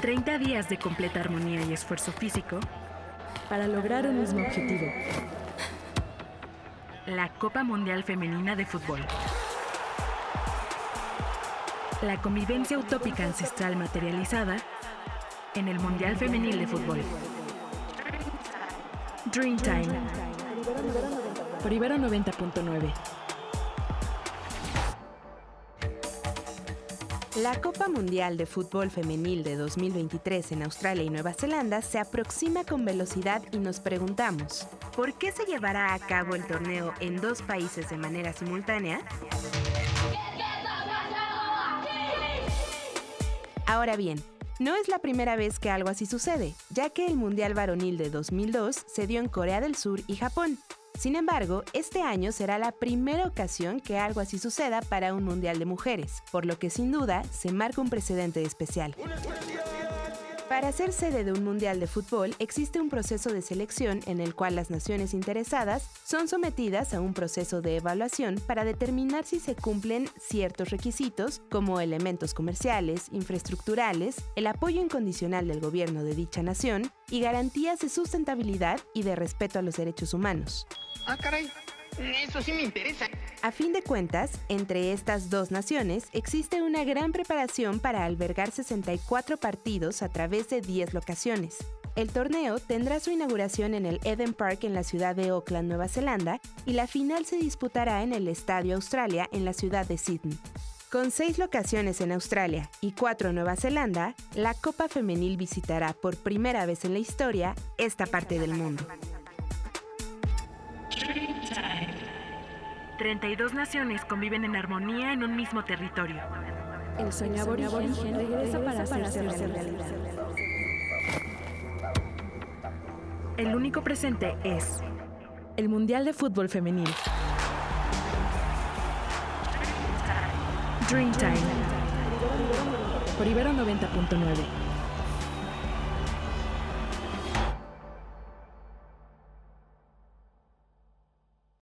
30 días de completa armonía y esfuerzo físico para lograr un mismo objetivo. La Copa Mundial Femenina de Fútbol. La convivencia utópica ancestral materializada en el Mundial Femenil de Fútbol. Dreamtime. Por Ibero 90.9. La Copa Mundial de Fútbol Femenil de 2023 en Australia y Nueva Zelanda se aproxima con velocidad y nos preguntamos, ¿por qué se llevará a cabo el torneo en dos países de manera simultánea? Ahora bien, no es la primera vez que algo así sucede, ya que el Mundial Varonil de 2002 se dio en Corea del Sur y Japón, sin embargo, este año será la primera ocasión que algo así suceda para un Mundial de Mujeres, por lo que sin duda se marca un precedente especial. Para ser sede de un Mundial de Fútbol existe un proceso de selección en el cual las naciones interesadas son sometidas a un proceso de evaluación para determinar si se cumplen ciertos requisitos como elementos comerciales, infraestructurales, el apoyo incondicional del gobierno de dicha nación y garantías de sustentabilidad y de respeto a los derechos humanos. Ah, caray. Eso sí me interesa. A fin de cuentas, entre estas dos naciones existe una gran preparación para albergar 64 partidos a través de 10 locaciones. El torneo tendrá su inauguración en el Eden Park en la ciudad de Auckland, Nueva Zelanda, y la final se disputará en el Estadio Australia en la ciudad de Sydney. Con seis locaciones en Australia y cuatro en Nueva Zelanda, la Copa Femenil visitará por primera vez en la historia esta parte del mundo. 32 naciones conviven en armonía en un mismo territorio. El sueño aborigen regresa para hacerse realidad. El único presente es el Mundial de Fútbol Femenil. Dreamtime. Por Ibero 90.9.